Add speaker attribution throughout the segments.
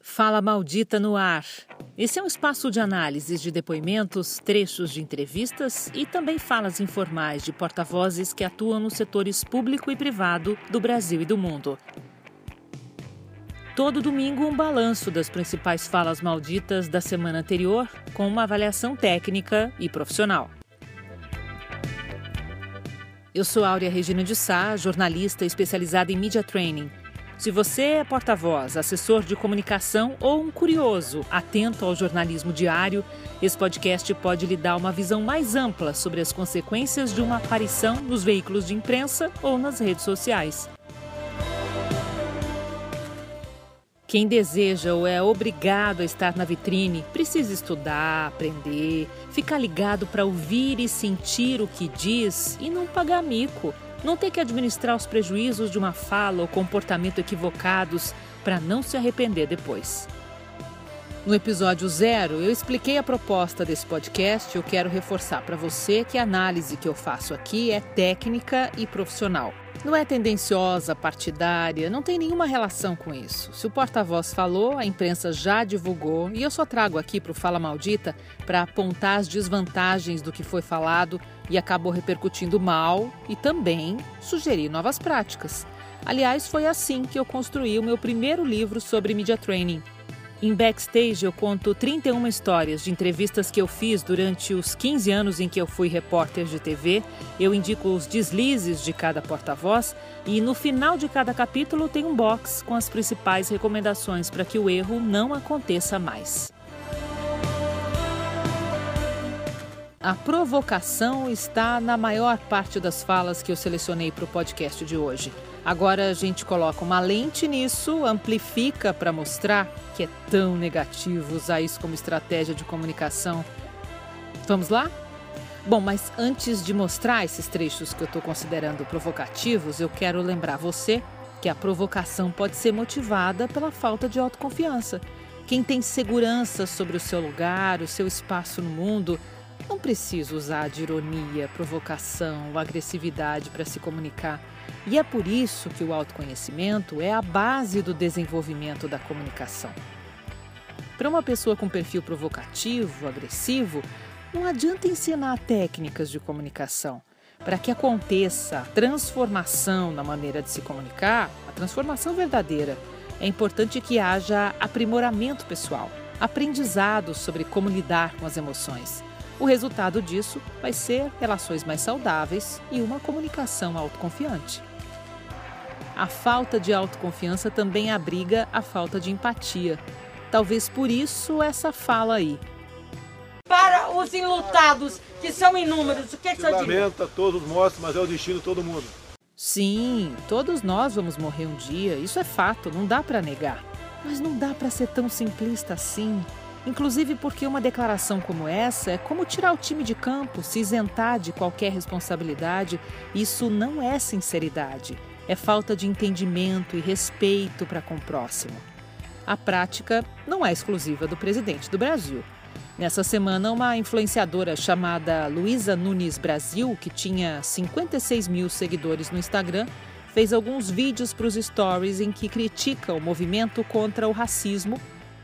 Speaker 1: Fala Maldita no Ar. Esse é um espaço de análises de depoimentos, trechos de entrevistas e também falas informais de porta-vozes que atuam nos setores público e privado do Brasil e do mundo. Todo domingo, um balanço das principais falas malditas da semana anterior, com uma avaliação técnica e profissional. Eu sou Áurea Regina de Sá, jornalista especializada em media training. Se você é porta-voz, assessor de comunicação ou um curioso atento ao jornalismo diário, esse podcast pode lhe dar uma visão mais ampla sobre as consequências de uma aparição nos veículos de imprensa ou nas redes sociais. Quem deseja ou é obrigado a estar na vitrine precisa estudar, aprender, ficar ligado para ouvir e sentir o que diz e não pagar mico, não ter que administrar os prejuízos de uma fala ou comportamento equivocados para não se arrepender depois. No episódio zero, eu expliquei a proposta desse podcast e eu quero reforçar para você que a análise que eu faço aqui é técnica e profissional. Não é tendenciosa, partidária, não tem nenhuma relação com isso. Se o porta-voz falou, a imprensa já divulgou e eu só trago aqui para o Fala Maldita para apontar as desvantagens do que foi falado e acabou repercutindo mal e também sugerir novas práticas. Aliás, foi assim que eu construí o meu primeiro livro sobre media training. Em Backstage, eu conto 31 histórias de entrevistas que eu fiz durante os 15 anos em que eu fui repórter de TV. Eu indico os deslizes de cada porta-voz e no final de cada capítulo tem um box com as principais recomendações para que o erro não aconteça mais. A provocação está na maior parte das falas que eu selecionei para o podcast de hoje. Agora a gente coloca uma lente nisso, amplifica para mostrar que é tão negativo usar isso como estratégia de comunicação. Vamos lá? Bom, mas antes de mostrar esses trechos que eu estou considerando provocativos, eu quero lembrar você que a provocação pode ser motivada pela falta de autoconfiança. Quem tem segurança sobre o seu lugar, o seu espaço no mundo, não precisa usar de ironia, provocação ou agressividade para se comunicar. E é por isso que o autoconhecimento é a base do desenvolvimento da comunicação. Para uma pessoa com perfil provocativo, agressivo, não adianta ensinar técnicas de comunicação. Para que aconteça a transformação na maneira de se comunicar, a transformação verdadeira, é importante que haja aprimoramento pessoal, aprendizado sobre como lidar com as emoções. O resultado disso vai ser relações mais saudáveis e uma comunicação autoconfiante. A falta de autoconfiança também abriga a falta de empatia. Talvez por isso essa fala aí.
Speaker 2: Para os enlutados, que são inúmeros, o que, é que você
Speaker 3: Lamenta todos mortos, mas é o destino de todo mundo.
Speaker 1: Sim, todos nós vamos morrer um dia, isso é fato, não dá para negar. Mas não dá para ser tão simplista assim. Inclusive porque uma declaração como essa é como tirar o time de campo, se isentar de qualquer responsabilidade. Isso não é sinceridade, é falta de entendimento e respeito para com o próximo. A prática não é exclusiva do presidente do Brasil. Nessa semana, uma influenciadora chamada Luísa Nunes Brasil, que tinha 56 mil seguidores no Instagram, fez alguns vídeos para os stories em que critica o movimento contra o racismo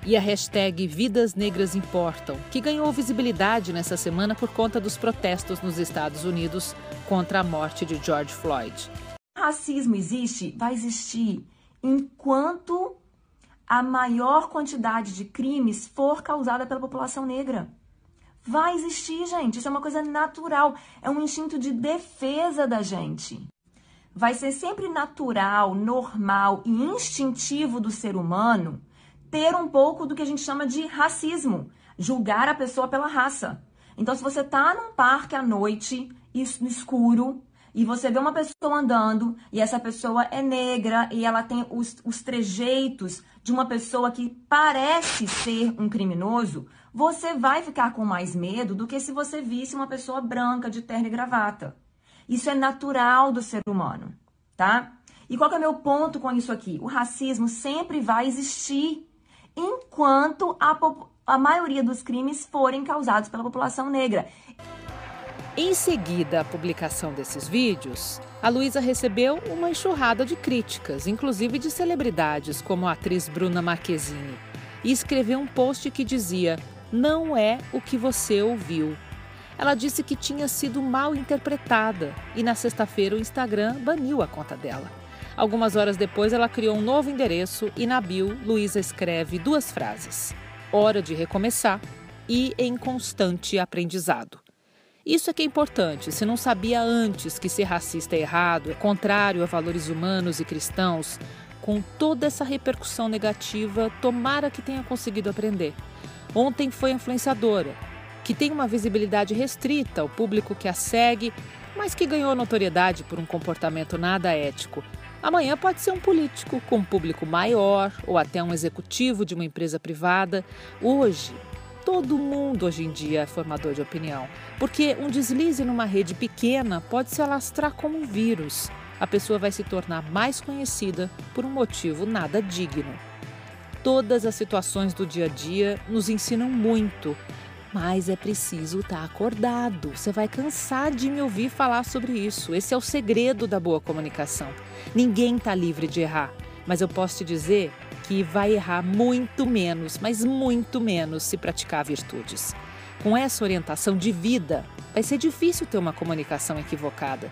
Speaker 1: e a hashtag Vidas Negras Importam, que ganhou visibilidade nessa semana por conta dos protestos nos Estados Unidos contra a morte de George Floyd.
Speaker 4: Racismo existe, vai existir enquanto a maior quantidade de crimes for causada pela população negra. Vai existir, gente. Isso é uma coisa natural. É um instinto de defesa da gente. Vai ser sempre natural, normal e instintivo do ser humano ter um pouco do que a gente chama de racismo, julgar a pessoa pela raça. Então, se você tá num parque à noite, no escuro, e você vê uma pessoa andando e essa pessoa é negra e ela tem os, os trejeitos de uma pessoa que parece ser um criminoso, você vai ficar com mais medo do que se você visse uma pessoa branca de terno e gravata. Isso é natural do ser humano, tá? E qual é o meu ponto com isso aqui? O racismo sempre vai existir enquanto a, a maioria dos crimes forem causados pela população negra.
Speaker 1: Em seguida à publicação desses vídeos, a Luísa recebeu uma enxurrada de críticas, inclusive de celebridades como a atriz Bruna Marquezine, e escreveu um post que dizia: Não é o que você ouviu. Ela disse que tinha sido mal interpretada e na sexta-feira o Instagram baniu a conta dela. Algumas horas depois, ela criou um novo endereço e na bio, Luísa escreve duas frases: Hora de recomeçar e em constante aprendizado. Isso é que é importante. Se não sabia antes que ser racista é errado, é contrário a valores humanos e cristãos, com toda essa repercussão negativa, tomara que tenha conseguido aprender. Ontem foi influenciadora, que tem uma visibilidade restrita ao público que a segue, mas que ganhou notoriedade por um comportamento nada ético. Amanhã pode ser um político com um público maior ou até um executivo de uma empresa privada. Hoje, Todo mundo hoje em dia é formador de opinião, porque um deslize numa rede pequena pode se alastrar como um vírus. A pessoa vai se tornar mais conhecida por um motivo nada digno. Todas as situações do dia a dia nos ensinam muito, mas é preciso estar acordado. Você vai cansar de me ouvir falar sobre isso. Esse é o segredo da boa comunicação. Ninguém está livre de errar, mas eu posso te dizer que vai errar muito menos, mas muito menos se praticar virtudes. Com essa orientação de vida, vai ser difícil ter uma comunicação equivocada.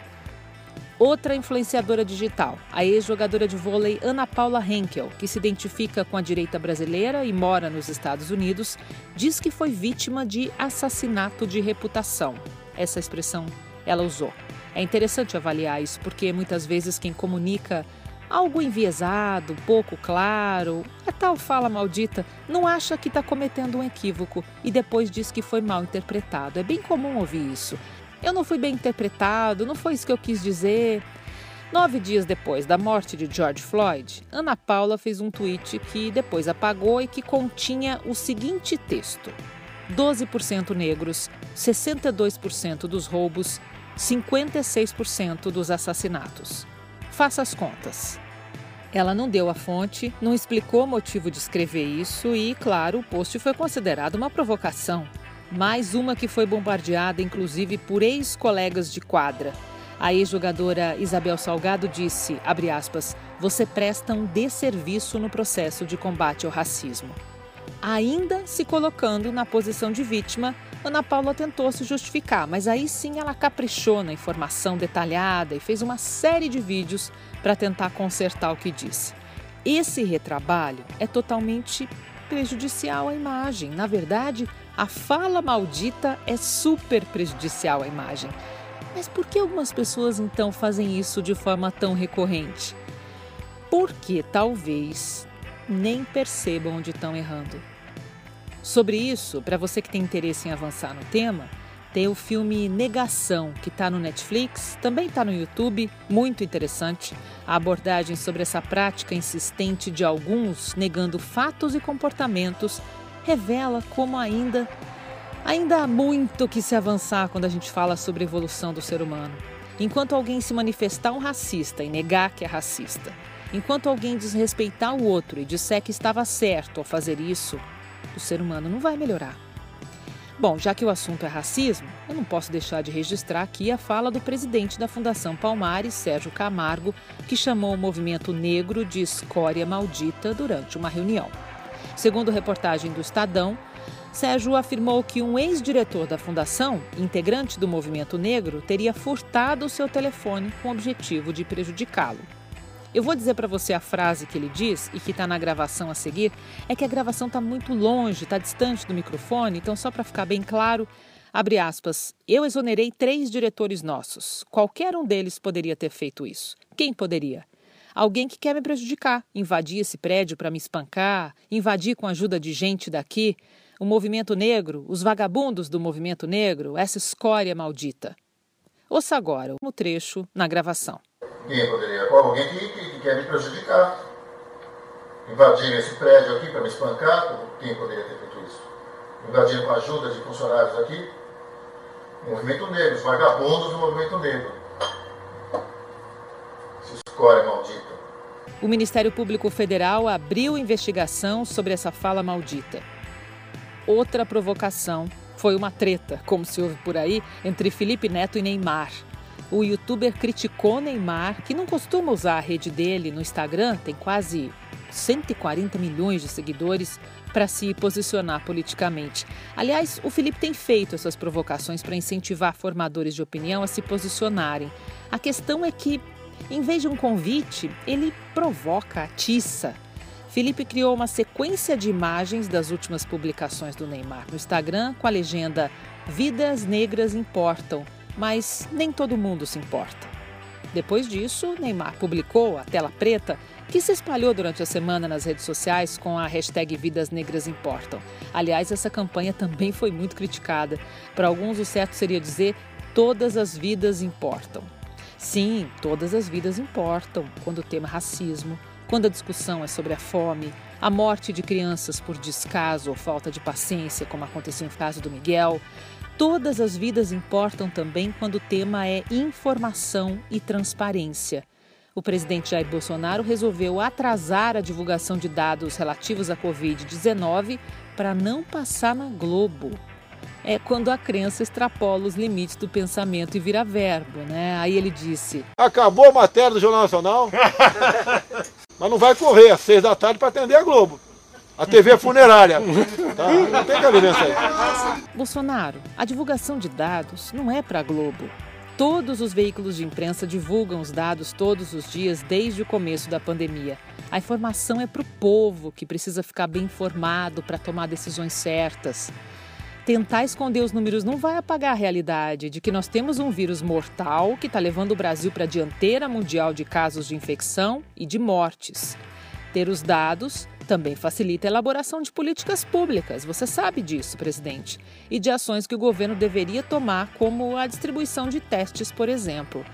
Speaker 1: Outra influenciadora digital, a ex-jogadora de vôlei Ana Paula Henkel, que se identifica com a direita brasileira e mora nos Estados Unidos, diz que foi vítima de assassinato de reputação. Essa expressão ela usou. É interessante avaliar isso porque muitas vezes quem comunica algo enviesado, pouco claro, a tal fala maldita, não acha que está cometendo um equívoco e depois diz que foi mal interpretado. É bem comum ouvir isso. Eu não fui bem interpretado, não foi isso que eu quis dizer. Nove dias depois da morte de George Floyd, Ana Paula fez um tweet que depois apagou e que continha o seguinte texto: 12% negros, 62% dos roubos, 56% dos assassinatos. Faça as contas. Ela não deu a fonte, não explicou o motivo de escrever isso e, claro, o post foi considerado uma provocação. Mais uma que foi bombardeada, inclusive, por ex-colegas de quadra. A ex-jogadora Isabel Salgado disse, aspas, você presta um desserviço no processo de combate ao racismo. Ainda se colocando na posição de vítima, Ana Paula tentou se justificar, mas aí sim ela caprichou na informação detalhada e fez uma série de vídeos para tentar consertar o que disse. Esse retrabalho é totalmente prejudicial à imagem. Na verdade, a fala maldita é super prejudicial à imagem. Mas por que algumas pessoas então fazem isso de forma tão recorrente? Porque talvez nem percebam onde estão errando. Sobre isso, para você que tem interesse em avançar no tema, tem o filme Negação, que está no Netflix, também está no YouTube, muito interessante. A abordagem sobre essa prática insistente de alguns negando fatos e comportamentos revela como ainda ainda há muito que se avançar quando a gente fala sobre evolução do ser humano. Enquanto alguém se manifestar um racista e negar que é racista, enquanto alguém desrespeitar o outro e disser que estava certo ao fazer isso, o ser humano não vai melhorar. Bom, já que o assunto é racismo, eu não posso deixar de registrar aqui a fala do presidente da Fundação Palmares, Sérgio Camargo, que chamou o movimento negro de escória maldita durante uma reunião. Segundo reportagem do Estadão, Sérgio afirmou que um ex-diretor da fundação, integrante do movimento negro, teria furtado o seu telefone com o objetivo de prejudicá-lo. Eu vou dizer para você a frase que ele diz e que está na gravação a seguir, é que a gravação está muito longe, está distante do microfone, então só para ficar bem claro, abre aspas, eu exonerei três diretores nossos. Qualquer um deles poderia ter feito isso. Quem poderia? Alguém que quer me prejudicar, invadir esse prédio para me espancar, invadir com a ajuda de gente daqui, o movimento negro, os vagabundos do movimento negro, essa escória maldita. Ouça agora o trecho na gravação.
Speaker 5: Quem poderia? Alguém que, que, que, quer me prejudicar. Invadir esse prédio aqui para me espancar, quem poderia ter feito isso? Invadir com a ajuda de funcionários aqui. Movimento negro, os vagabundos do movimento negro. Essa escória maldita.
Speaker 1: O Ministério Público Federal abriu investigação sobre essa fala maldita. Outra provocação foi uma treta, como se ouve por aí, entre Felipe Neto e Neymar. O youtuber criticou Neymar, que não costuma usar a rede dele no Instagram, tem quase 140 milhões de seguidores, para se posicionar politicamente. Aliás, o Felipe tem feito essas provocações para incentivar formadores de opinião a se posicionarem. A questão é que, em vez de um convite, ele provoca, atiça. Felipe criou uma sequência de imagens das últimas publicações do Neymar no Instagram com a legenda Vidas negras importam, mas nem todo mundo se importa. Depois disso, Neymar publicou a tela preta que se espalhou durante a semana nas redes sociais com a hashtag Vidas Negras Importam. Aliás, essa campanha também foi muito criticada. Para alguns, o certo seria dizer todas as vidas importam. Sim, todas as vidas importam quando o tema é racismo, quando a discussão é sobre a fome, a morte de crianças por descaso ou falta de paciência, como aconteceu no caso do Miguel. Todas as vidas importam também quando o tema é informação e transparência. O presidente Jair Bolsonaro resolveu atrasar a divulgação de dados relativos à Covid-19 para não passar na Globo. É quando a crença extrapola os limites do pensamento e vira verbo, né? Aí ele disse:
Speaker 3: Acabou a matéria do Jornal Nacional, mas não vai correr às seis da tarde para atender a Globo. A TV é funerária. Tá? Não tem cabimento aí.
Speaker 1: Bolsonaro, a divulgação de dados não é para a Globo. Todos os veículos de imprensa divulgam os dados todos os dias desde o começo da pandemia. A informação é para o povo que precisa ficar bem informado para tomar decisões certas. Tentar esconder os números não vai apagar a realidade de que nós temos um vírus mortal que está levando o Brasil para a dianteira mundial de casos de infecção e de mortes. Ter os dados também facilita a elaboração de políticas públicas, você sabe disso, presidente, e de ações que o governo deveria tomar, como a distribuição de testes, por exemplo.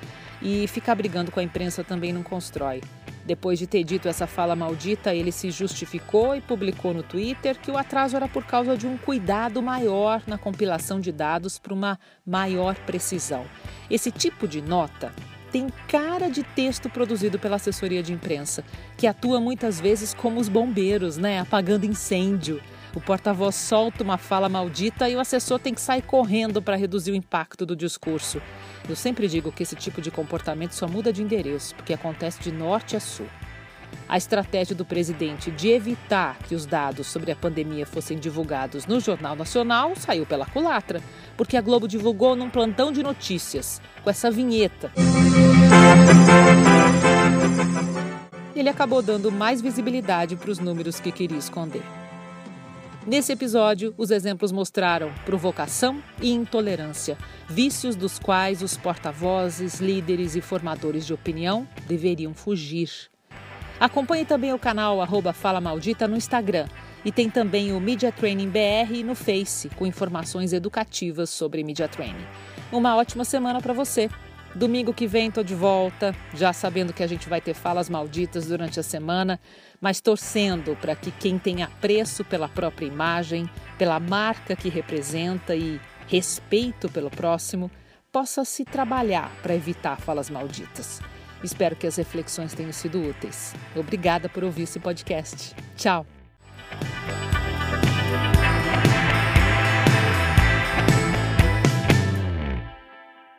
Speaker 1: E ficar brigando com a imprensa também não constrói. Depois de ter dito essa fala maldita, ele se justificou e publicou no Twitter que o atraso era por causa de um cuidado maior na compilação de dados para uma maior precisão. Esse tipo de nota tem cara de texto produzido pela assessoria de imprensa, que atua muitas vezes como os bombeiros, né, apagando incêndio. O porta-voz solta uma fala maldita e o assessor tem que sair correndo para reduzir o impacto do discurso. Eu sempre digo que esse tipo de comportamento só muda de endereço, porque acontece de norte a sul. A estratégia do presidente de evitar que os dados sobre a pandemia fossem divulgados no Jornal Nacional saiu pela culatra, porque a Globo divulgou num plantão de notícias, com essa vinheta. Ele acabou dando mais visibilidade para os números que queria esconder. Nesse episódio, os exemplos mostraram provocação e intolerância, vícios dos quais os porta-vozes, líderes e formadores de opinião deveriam fugir. Acompanhe também o canal Fala Maldita no Instagram e tem também o Media Training BR no Face, com informações educativas sobre Media Training. Uma ótima semana para você. Domingo que vem estou de volta, já sabendo que a gente vai ter falas malditas durante a semana, mas torcendo para que quem tem apreço pela própria imagem, pela marca que representa e respeito pelo próximo, possa se trabalhar para evitar falas malditas. Espero que as reflexões tenham sido úteis. Obrigada por ouvir esse podcast. Tchau!